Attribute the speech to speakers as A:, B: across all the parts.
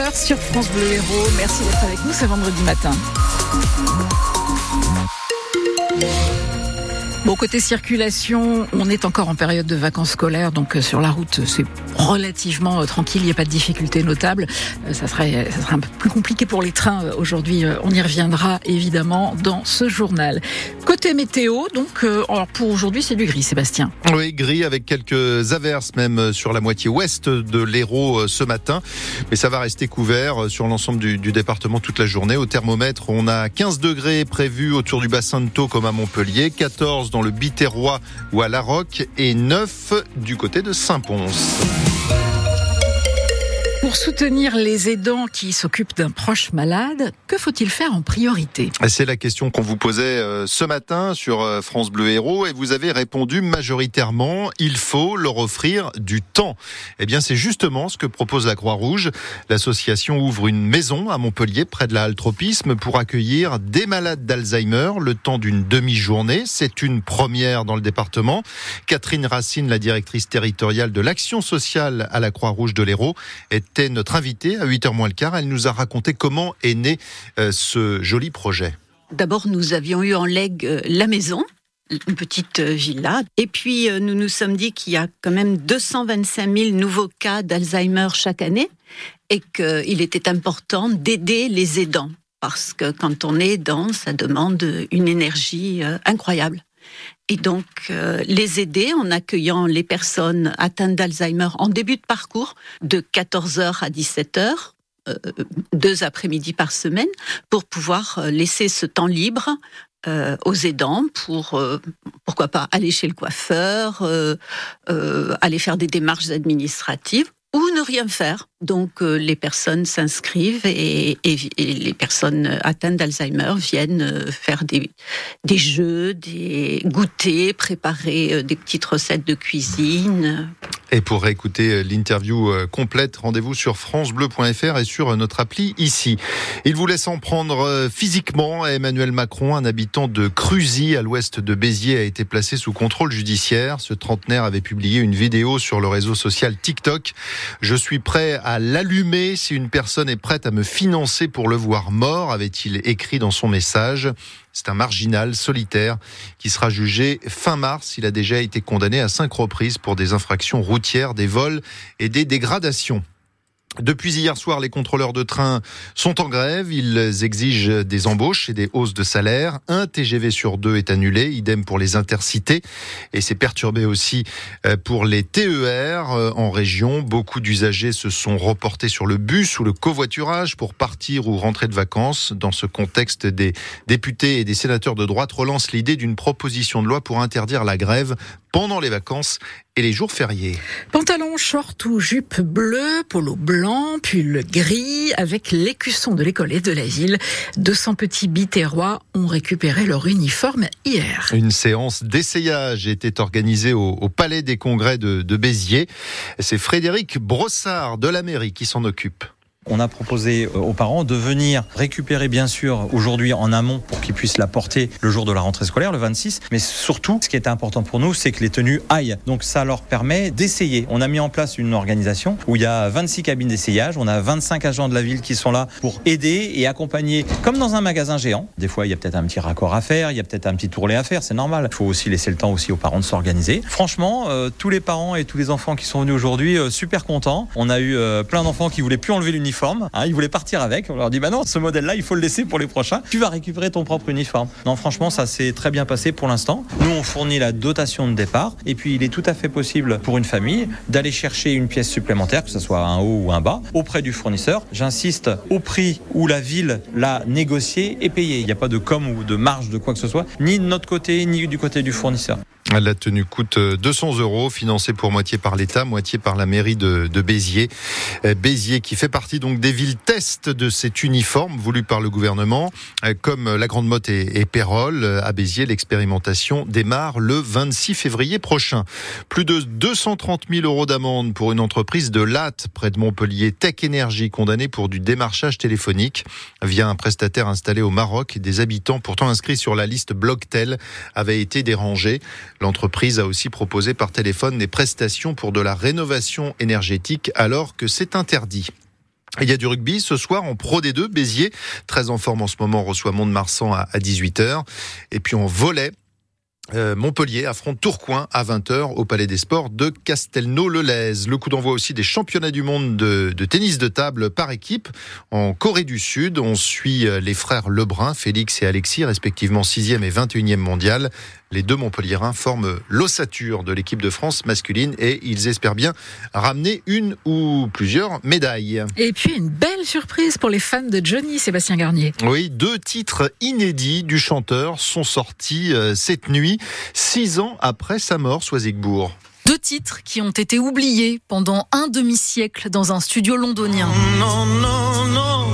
A: 7h sur France Bleu Héros. Merci d'être avec nous ce vendredi matin. Côté circulation, on est encore en période de vacances scolaires, donc euh, sur la route, c'est relativement euh, tranquille, il n'y a pas de difficultés notables. Euh, ça serait, un peu plus compliqué pour les trains aujourd'hui. On y reviendra évidemment dans ce journal. Côté météo, donc, pour aujourd'hui, c'est du gris, Sébastien.
B: Oui, gris avec quelques averses même sur la moitié ouest de l'Hérault ce matin, mais ça va rester couvert sur l'ensemble du, département toute la journée. Au thermomètre, on a 15 degrés prévus autour du bassin de Thau comme à Montpellier, 14 dans le Biterrois ou à La Roque et 9 du côté de Saint-Pons.
A: Pour soutenir les aidants qui s'occupent d'un proche malade, que faut-il faire en priorité?
B: C'est la question qu'on vous posait euh, ce matin sur euh, France Bleu Héros et vous avez répondu majoritairement il faut leur offrir du temps. Eh bien, c'est justement ce que propose la Croix-Rouge. L'association ouvre une maison à Montpellier près de la halle Tropisme pour accueillir des malades d'Alzheimer le temps d'une demi-journée. C'est une première dans le département. Catherine Racine, la directrice territoriale de l'action sociale à la Croix-Rouge de l'Hérault, est notre invitée à 8h moins le quart. Elle nous a raconté comment est né euh, ce joli projet.
C: D'abord, nous avions eu en legs euh, la maison une petite euh, villa. Et puis, nous nous sommes dit qu'il y a quand même 225 000 nouveaux cas d'Alzheimer chaque année et qu'il était important d'aider les aidants. Parce que quand on est aidant, ça demande une énergie incroyable et donc euh, les aider en accueillant les personnes atteintes d'Alzheimer en début de parcours de 14h à 17h, euh, deux après-midi par semaine, pour pouvoir euh, laisser ce temps libre aux aidants pour, pourquoi pas, aller chez le coiffeur, aller faire des démarches administratives ou ne rien faire. Donc euh, les personnes s'inscrivent et, les personnes atteintes d'Alzheimer viennent euh, faire des, des jeux, des goûter, préparer euh, des petites recettes de cuisine.
B: Et pour écouter l'interview complète, rendez-vous sur francebleu.fr et sur notre appli ici. Il vous laisse en prendre physiquement. Emmanuel Macron, un habitant de Cruzy à l'ouest de Béziers, a été placé sous contrôle judiciaire. Ce trentenaire avait publié une vidéo sur le réseau social TikTok. Je suis prêt à l'allumer si une personne est prête à me financer pour le voir mort, avait-il écrit dans son message. C'est un marginal solitaire qui sera jugé fin mars. Il a déjà été condamné à cinq reprises pour des infractions routières, des vols et des dégradations. Depuis hier soir, les contrôleurs de train sont en grève. Ils exigent des embauches et des hausses de salaire. Un TGV sur deux est annulé, idem pour les intercités. Et c'est perturbé aussi euh, pour les TER euh, en région. Beaucoup d'usagers se sont reportés sur le bus ou le covoiturage pour partir ou rentrer de vacances. Dans ce contexte, des députés et des sénateurs de droite relancent l'idée d'une proposition de loi pour interdire la grève pendant les vacances et les jours fériés.
A: Pantalon, short ou jupe bleue, polo blanc, pull gris, avec l'écusson de l'école et de la ville. 200 petits biterrois ont récupéré leur uniforme hier.
B: Une séance d'essayage était organisée au, Palais des Congrès de, de Béziers. C'est Frédéric Brossard de la mairie qui s'en occupe.
D: On a proposé euh, aux parents de venir récupérer bien sûr aujourd'hui en amont pour qu'ils puissent la porter le jour de la rentrée scolaire, le 26. Mais surtout, ce qui est important pour nous, c'est que les tenues aillent. Donc ça leur permet d'essayer. On a mis en place une organisation où il y a 26 cabines d'essayage. On a 25 agents de la ville qui sont là pour aider et accompagner, comme dans un magasin géant. Des fois, il y a peut-être un petit raccord à faire, il y a peut-être un petit tourlet à faire, c'est normal. Il faut aussi laisser le temps aussi aux parents de s'organiser. Franchement, euh, tous les parents et tous les enfants qui sont venus aujourd'hui, euh, super contents. On a eu plein d'enfants qui voulaient plus enlever l'uniforme uniforme. Hein, ils voulaient partir avec. On leur dit bah non, ce modèle-là, il faut le laisser pour les prochains. Tu vas récupérer ton propre uniforme. Non, franchement, ça s'est très bien passé pour l'instant. Nous, on fournit la dotation de départ. Et puis, il est tout à fait possible pour une famille d'aller chercher une pièce supplémentaire, que ce soit un haut ou un bas, auprès du fournisseur. J'insiste, au prix où la ville l'a négocié et payé. Il n'y a pas de com ou de marge de quoi que ce soit, ni de notre côté, ni du côté du fournisseur.
B: La tenue coûte 200 euh, euros, financée pour moitié par l'État, moitié par la mairie de, Béziers. Euh, Béziers qui fait partie donc des villes test de cet uniforme voulu par le gouvernement, euh, comme la Grande Motte et, et Pérol. À Béziers, l'expérimentation démarre le 26 février prochain. Plus de 230 000 euros d'amende pour une entreprise de Latte près de Montpellier, Tech Energy, condamnée pour du démarchage téléphonique via un prestataire installé au Maroc. Des habitants pourtant inscrits sur la liste Blocktel avaient été dérangés. L'entreprise a aussi proposé par téléphone des prestations pour de la rénovation énergétique alors que c'est interdit. Il y a du rugby ce soir en Pro D2, Béziers, très en forme en ce moment, reçoit Mont-de-Marsan à 18h. Et puis en volet, euh, Montpellier affronte Tourcoing à 20h au Palais des Sports de Castelnau-le-Lez. Le coup d'envoi aussi des championnats du monde de, de, tennis de table par équipe en Corée du Sud. On suit euh, les frères Lebrun, Félix et Alexis, respectivement 6e et 21e mondial. Les deux Montpelliérains forment l'ossature de l'équipe de France masculine et ils espèrent bien ramener une ou plusieurs médailles.
A: Et puis une belle surprise pour les fans de Johnny Sébastien Garnier.
B: Oui, deux titres inédits du chanteur sont sortis euh, cette nuit, six ans après sa mort, Soisigbourg.
E: Deux titres qui ont été oubliés pendant un demi-siècle dans un studio londonien.
F: Non, non, non,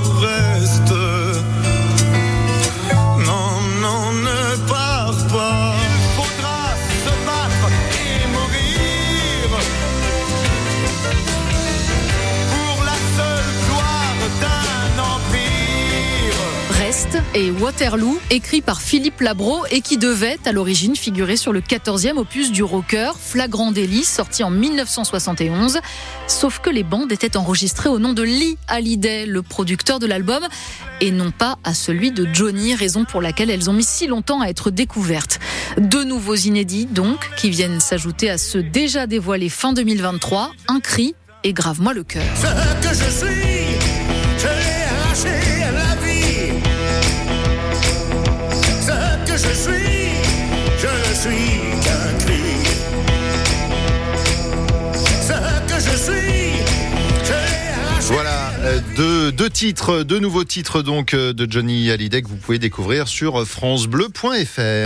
E: Waterloo, écrit par Philippe Labro et qui devait à l'origine figurer sur le 14e opus du rocker Flagrant délit, sorti en 1971. Sauf que les bandes étaient enregistrées au nom de Lee Hallyday, le producteur de l'album, et non pas à celui de Johnny, raison pour laquelle elles ont mis si longtemps à être découvertes. Deux nouveaux inédits, donc, qui viennent s'ajouter à ceux déjà dévoilés fin 2023, Un cri et Grave-moi le cœur.
B: Voilà, euh, deux, deux titres, deux nouveaux titres donc euh, de Johnny Hallyday que vous pouvez découvrir sur francebleu.fr.